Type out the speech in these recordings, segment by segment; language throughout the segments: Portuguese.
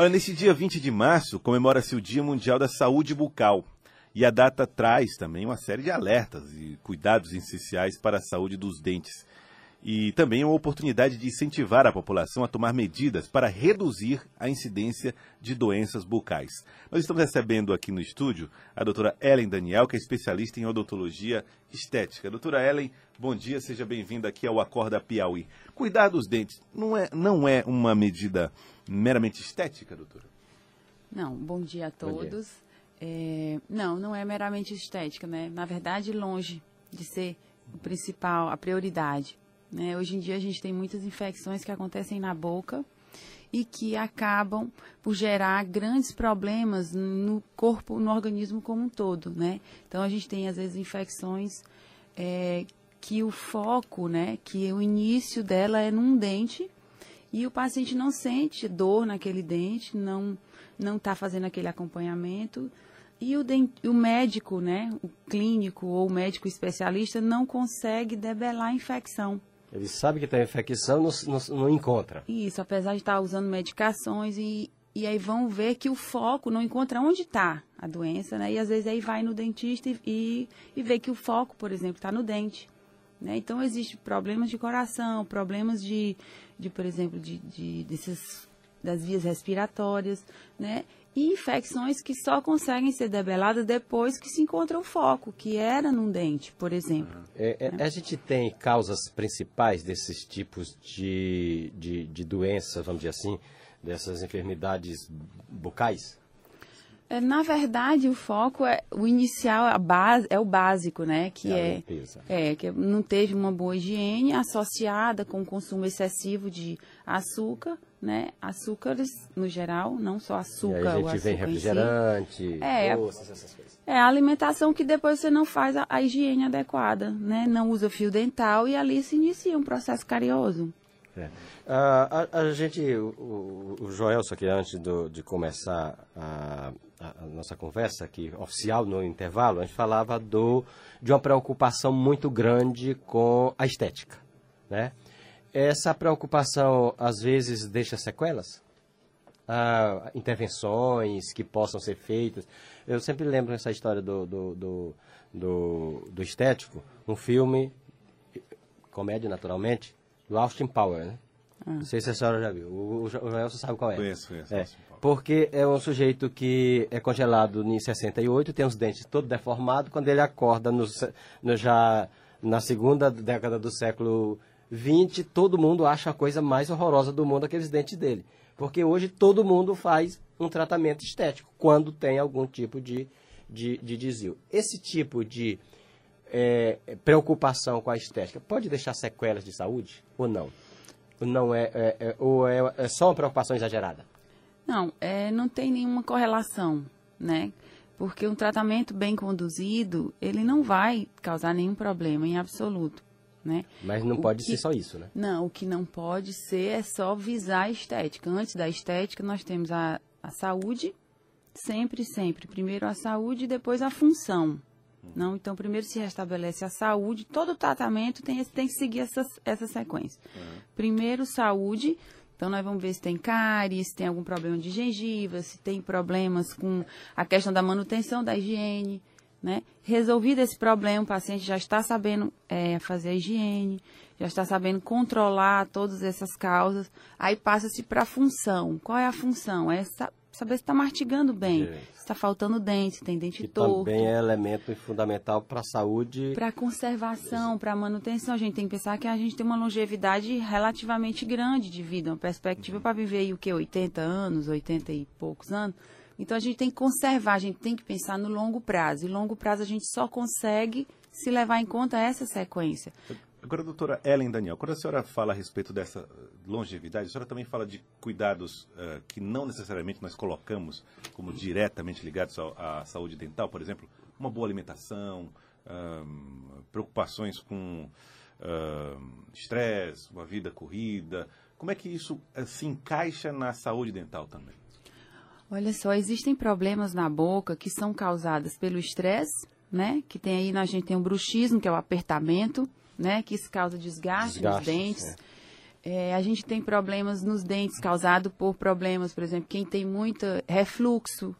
Olha, nesse dia 20 de março comemora-se o Dia Mundial da Saúde Bucal. E a data traz também uma série de alertas e cuidados essenciais para a saúde dos dentes. E também uma oportunidade de incentivar a população a tomar medidas para reduzir a incidência de doenças bucais. Nós estamos recebendo aqui no estúdio a doutora Ellen Daniel, que é especialista em odontologia estética. Doutora Ellen, bom dia, seja bem-vinda aqui ao Acorda Piauí. Cuidar dos dentes não é, não é uma medida meramente estética, doutora? Não, bom dia a todos. Dia. É, não, não é meramente estética, né? Na verdade, longe de ser o principal, a prioridade. Né? Hoje em dia a gente tem muitas infecções que acontecem na boca e que acabam por gerar grandes problemas no corpo, no organismo como um todo, né? Então a gente tem às vezes infecções é, que o foco, né, que o início dela é num dente e o paciente não sente dor naquele dente, não não está fazendo aquele acompanhamento e o, dent, o médico, né, o clínico ou o médico especialista não consegue debelar a infecção. Ele sabe que tem infecção, não, não, não encontra. Isso, apesar de estar usando medicações e, e aí vão ver que o foco não encontra onde está a doença, né? E às vezes aí vai no dentista e, e, e vê que o foco, por exemplo, está no dente. Né? Então, existem problemas de coração, problemas de, de por exemplo, de, de, desses, das vias respiratórias, né? E infecções que só conseguem ser debeladas depois que se encontra o foco, que era num dente, por exemplo. É, é? A gente tem causas principais desses tipos de, de, de doenças, vamos dizer assim, dessas enfermidades bucais? É, na verdade, o foco é o inicial, a base, é o básico, né? Que é, é, que não teve uma boa higiene associada com o consumo excessivo de açúcar, né? Açúcares no geral, não só açúcar. E aí a gente vem refrigerante, si. é, doces, essas coisas. É a alimentação que depois você não faz a, a, higiene adequada, né? Não usa fio dental e ali se inicia um processo carioso. É. Uh, a, a, gente, o, o Joelson aqui antes do, de começar a a, nossa conversa aqui, oficial, no intervalo, a gente falava do, de uma preocupação muito grande com a estética, né? Essa preocupação, às vezes, deixa sequelas? Ah, intervenções que possam ser feitas. Eu sempre lembro essa história do, do, do, do, do estético, um filme, comédia naturalmente, do Austin Power, né? Ah. Não sei se a senhora já viu. O, o, o sabe qual é. Conheço, conheço. É porque é um sujeito que é congelado em 68, tem os dentes todo deformados, quando ele acorda no, no, já na segunda década do século 20, todo mundo acha a coisa mais horrorosa do mundo aqueles dentes dele. Porque hoje todo mundo faz um tratamento estético, quando tem algum tipo de, de, de desvio. Esse tipo de é, preocupação com a estética pode deixar sequelas de saúde ou não? Não é, é, é ou é, é só uma preocupação exagerada? Não, é, não tem nenhuma correlação, né? Porque um tratamento bem conduzido, ele não vai causar nenhum problema em absoluto, né? Mas não o pode que, ser só isso, né? Não, o que não pode ser é só visar a estética. Antes da estética, nós temos a, a saúde, sempre, sempre. Primeiro a saúde e depois a função. Não, então primeiro se restabelece a saúde, todo tratamento tem, tem que seguir essa, essa sequência. Uhum. Primeiro saúde, então, nós vamos ver se tem cárie, se tem algum problema de gengiva, se tem problemas com a questão da manutenção da higiene, né? Resolvido esse problema, o paciente já está sabendo é, fazer a higiene, já está sabendo controlar todas essas causas, aí passa-se para a função. Qual é a função? É saber se está mastigando bem, se está faltando dente, se tem dente que torto. também é elemento fundamental para a saúde. Para a conservação, para a manutenção. A gente tem que pensar que a gente tem uma longevidade relativamente grande de vida, uma perspectiva uhum. para viver aí, o que, 80 anos, 80 e poucos anos. Então a gente tem que conservar, a gente tem que pensar no longo prazo. E longo prazo a gente só consegue se levar em conta essa sequência. Agora, doutora Ellen Daniel, quando a senhora fala a respeito dessa longevidade, a senhora também fala de cuidados uh, que não necessariamente nós colocamos como diretamente ligados à saúde dental, por exemplo, uma boa alimentação, uh, preocupações com estresse, uh, uma vida corrida. Como é que isso eh, se encaixa na saúde dental também? Olha só, existem problemas na boca que são causados pelo estresse, né? Que tem aí, a gente tem o bruxismo, que é o apertamento, né? Que isso causa desgaste, nos dentes. É, a gente tem problemas nos dentes causados por problemas, por exemplo, quem tem muito refluxo,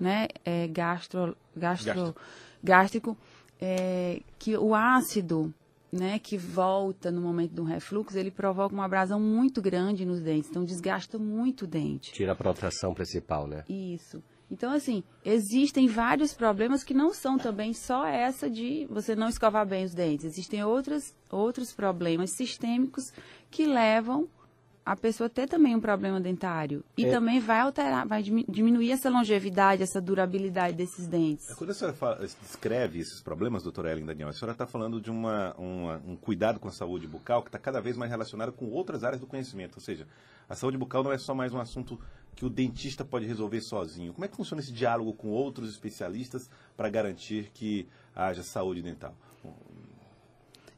né, é, gastro, gastro, gástrico, é, que o ácido, né, que volta no momento do refluxo, ele provoca uma abrasão muito grande nos dentes, então desgasta muito o dente. Tira a proteção principal, né? Isso. Então, assim, existem vários problemas que não são também só essa de você não escovar bem os dentes. Existem outras, outros problemas sistêmicos que levam a pessoa a ter também um problema dentário. E é. também vai alterar, vai diminuir essa longevidade, essa durabilidade desses dentes. Quando a senhora fala, descreve esses problemas, doutora Ellen Daniel, a senhora está falando de uma, uma, um cuidado com a saúde bucal que está cada vez mais relacionado com outras áreas do conhecimento. Ou seja, a saúde bucal não é só mais um assunto que o dentista pode resolver sozinho? Como é que funciona esse diálogo com outros especialistas para garantir que haja saúde dental?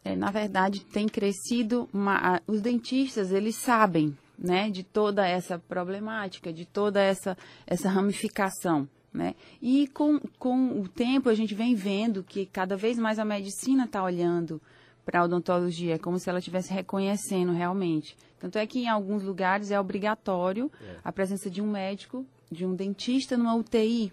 É, na verdade, tem crescido, uma, os dentistas, eles sabem, né, de toda essa problemática, de toda essa, essa ramificação, né? E com, com o tempo a gente vem vendo que cada vez mais a medicina está olhando para a odontologia, é como se ela estivesse reconhecendo realmente. Tanto é que em alguns lugares é obrigatório é. a presença de um médico, de um dentista numa UTI,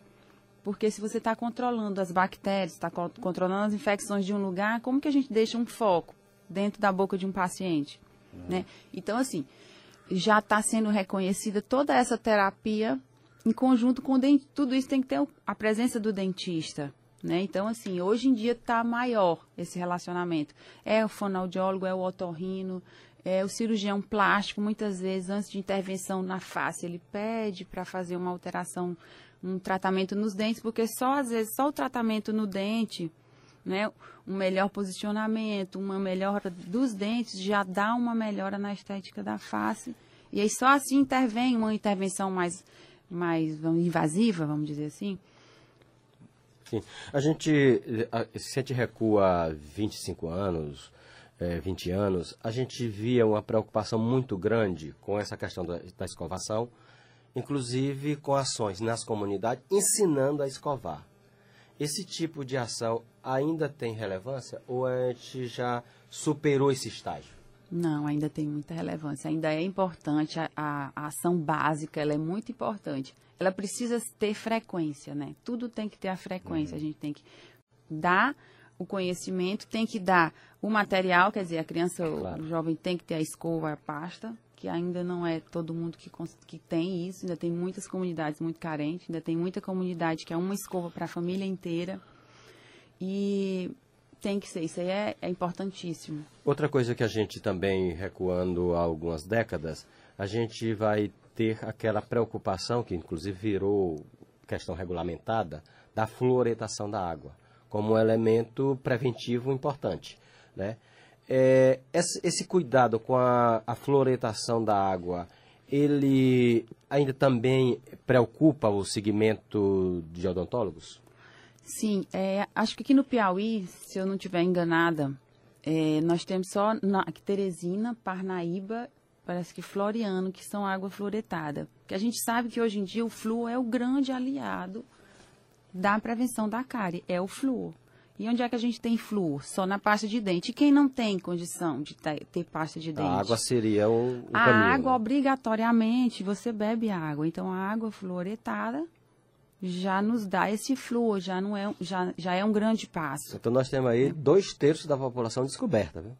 porque se você está controlando as bactérias, está controlando as infecções de um lugar, como que a gente deixa um foco dentro da boca de um paciente? Uhum. Né? Então, assim, já está sendo reconhecida toda essa terapia em conjunto com o dentista. Tudo isso tem que ter a presença do dentista. Né? Então, assim, hoje em dia está maior esse relacionamento. É o fonoaudiólogo, é o otorrino, é o cirurgião plástico, muitas vezes, antes de intervenção na face, ele pede para fazer uma alteração, um tratamento nos dentes, porque só, às vezes, só o tratamento no dente, né, um melhor posicionamento, uma melhora dos dentes, já dá uma melhora na estética da face. E aí só assim intervém uma intervenção mais, mais invasiva, vamos dizer assim, Sim. A gente, se a gente recua 25 anos, é, 20 anos, a gente via uma preocupação muito grande com essa questão da, da escovação, inclusive com ações nas comunidades ensinando a escovar. Esse tipo de ação ainda tem relevância ou a gente já superou esse estágio? Não, ainda tem muita relevância. Ainda é importante a, a, a ação básica, ela é muito importante ela precisa ter frequência, né? Tudo tem que ter a frequência. Uhum. A gente tem que dar o conhecimento, tem que dar o material, quer dizer, a criança, claro. o jovem tem que ter a escova, a pasta, que ainda não é todo mundo que, que tem isso, ainda tem muitas comunidades muito carentes, ainda tem muita comunidade que é uma escova para a família inteira. E tem que ser, isso aí é, é importantíssimo. Outra coisa que a gente também, recuando há algumas décadas, a gente vai ter aquela preocupação, que inclusive virou questão regulamentada, da fluoretação da água, como um elemento preventivo importante. Né? É, esse, esse, cuidado com a, a fluoretação da água, ele ainda também preocupa o segmento de odontólogos? Sim, é, acho que aqui no Piauí, se eu não estiver enganada, é, nós temos só na, Teresina, Parnaíba parece que Floriano, que são água fluoretada. Que a gente sabe que hoje em dia o flúor é o grande aliado da prevenção da cárie, é o flúor. E onde é que a gente tem flúor? Só na pasta de dente. E quem não tem condição de ter, pasta de dente? A água seria um, um A caminho, água, né? obrigatoriamente, você bebe água. Então, a água fluoretada já nos dá esse flúor, já, não é, já, já é um grande passo. Então, nós temos aí dois terços da população descoberta, viu?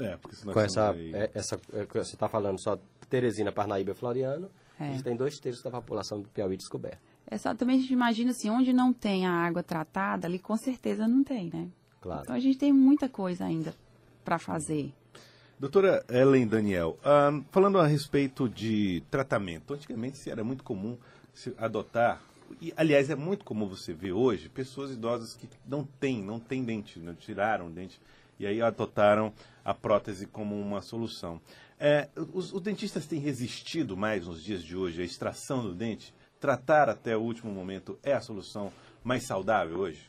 É, porque senão com essa, aí... é, essa é, você está falando só Teresina, Parnaíba e Floriano, é. a gente tem dois terços da população do Piauí descoberta. Exatamente, a gente imagina assim, onde não tem a água tratada, ali com certeza não tem, né? Claro. Então a gente tem muita coisa ainda para fazer. Doutora Ellen Daniel, uh, falando a respeito de tratamento, antigamente se era muito comum se adotar, e aliás é muito comum você ver hoje, pessoas idosas que não têm, não têm dente, não tiraram dente e aí adotaram a prótese como uma solução. É, os, os, dentistas têm resistido mais nos dias de hoje à extração do dente? Tratar até o último momento é a solução mais saudável hoje?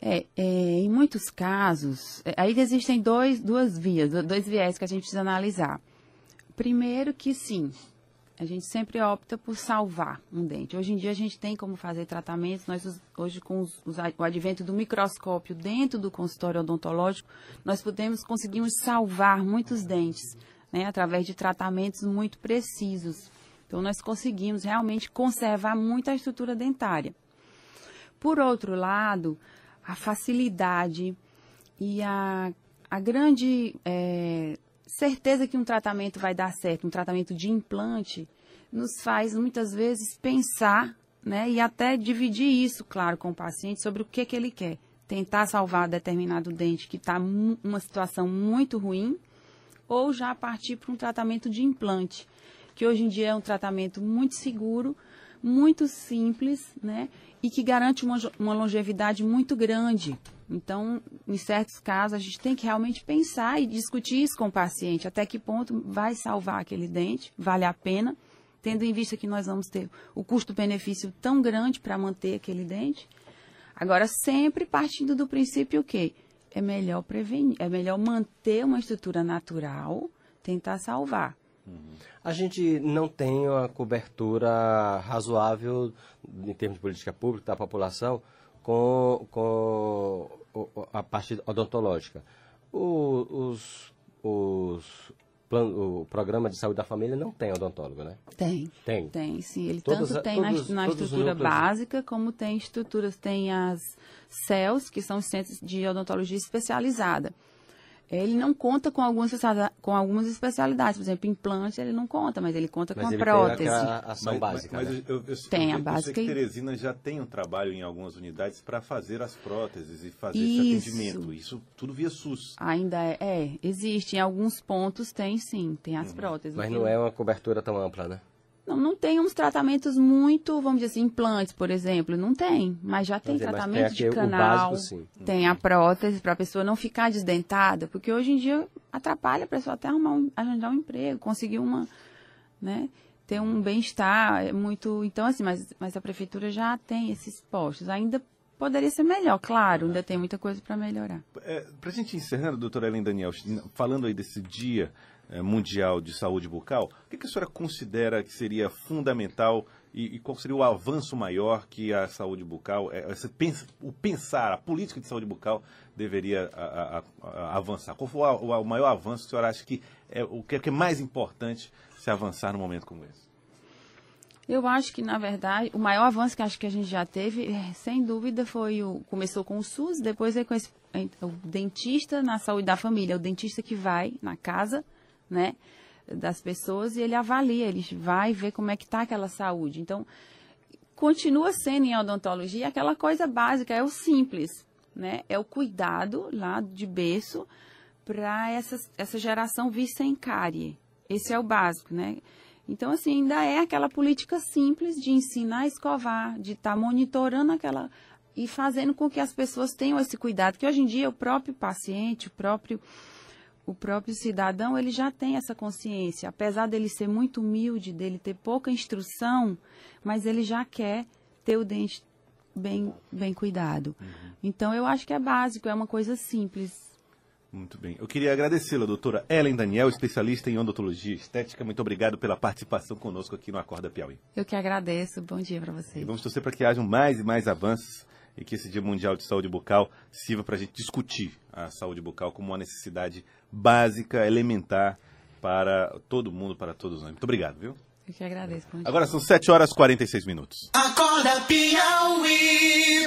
É, é, em muitos casos, é, aí existem dois, duas vias, dois viés que a gente precisa analisar. Primeiro que sim, a gente sempre opta por salvar um dente. Hoje em dia a gente tem como fazer tratamentos, nós hoje com os, os, o advento do microscópio dentro do consultório odontológico, nós podemos conseguimos salvar muitos dentes. né, através de tratamentos muito precisos. Então, nós conseguimos realmente conservar muito a estrutura dentária. Por outro lado, a facilidade e a, a grande é, certeza que um tratamento vai dar certo, um tratamento de implante, nos faz muitas vezes pensar né, e até dividir isso, claro, com o paciente sobre o que, que ele quer. Tentar salvar determinado dente que está uma situação muito ruim, ou já partir para um tratamento de implante, que hoje em dia é um tratamento muito seguro, muito simples, né, e que garante uma, uma longevidade muito grande. Então, em certos casos, a gente tem que realmente pensar e discutir isso com o paciente, até que ponto vai salvar aquele dente, vale a pena, tendo em vista que nós vamos ter o custo-benefício tão grande para manter aquele dente. Agora, sempre partindo do princípio que é melhor prevenir, é melhor manter uma estrutura natural, tentar salvar. A gente não tem uma cobertura razoável em termos de política pública da população com, com a parte odontológica. O, os, os plano, o programa de saúde da família não tem odontólogo, né? Tem. Tem. Tem, sim. Ele todos, tanto tem todos, na, na estrutura básica, como tem estruturas, tem as CELS, que são os centros de odontologia especializada ele não conta com algumas, com algumas especialidades. Por exemplo, implante ele não conta, mas ele conta mas com a prótese. Tem a ação mas, básica. Mas, né? eu, eu, tem eu, a básica. Eu sei que Teresina já tem um trabalho em algumas unidades para fazer as próteses e fazer Isso. esse atendimento. Isso tudo via SUS. Ainda é, é, existe. Em alguns pontos tem sim, tem as uhum. próteses. Mas não é uma cobertura tão ampla, né? Não, não tem uns tratamentos muito, vamos dizer assim, implantes, por exemplo, não tem, mas já tem tratamento tem de canal, básico, tem a prótese para a pessoa não ficar desdentada, porque hoje em dia atrapalha a pessoa até arrumar um, arranjar um emprego, conseguir uma, né, ter um bem-estar, é muito, então assim, mas, mas a prefeitura já tem esses postos, ainda poderia ser melhor, claro, ainda tem muita coisa para melhorar. É, para a gente encerrando, doutora Ellen Daniel, falando aí desse dia mundial de Saúde Bucal, o que, que a senhora considera que seria fundamental e, e, qual seria o avanço maior que a saúde bucal, é, pensa, o pensar, a política de saúde bucal deveria a, a, a, avançar? Qual foi o, o, maior avanço que a senhora acha que é o que é, que é mais importante se avançar num momento como esse? Eu acho que, na verdade, o maior avanço que acho que a gente já teve, é, sem dúvida, foi o. Começou com o SUS, depois é com esse, o dentista na saúde da família, o dentista que vai na casa né, das pessoas e ele avalia, ele vai ver como é que está aquela saúde. Então, continua sendo em odontologia aquela coisa básica, é o simples, né? É o cuidado lá de berço para essa, essa geração vir sem cárie. Esse é o básico, né? Então, assim, ainda é aquela política simples de ensinar a escovar, de estar tá monitorando aquela. e fazendo com que as pessoas tenham esse cuidado, que hoje em dia o próprio paciente, o próprio o próprio cidadão ele já tem essa consciência, apesar dele ser muito humilde, dele ter pouca instrução, mas ele já quer ter o dente bem, bem cuidado. Uhum. Então eu acho que é básico, é uma coisa simples. Muito bem. Eu queria agradecê-la, doutora Ellen Daniel, especialista em odontologia estética. Muito obrigado pela participação conosco aqui no Acorda Piauí. Eu que agradeço. Bom dia para vocês. E vamos torcer para que hajam mais e mais avanços e que esse Dia Mundial de Saúde Bucal sirva para a gente discutir a saúde bucal como uma necessidade básica, elementar para todo mundo, para todos nós. Muito obrigado, viu? Eu que agradeço. Agora são 7 horas e 46 minutos. Acorda, Piauí.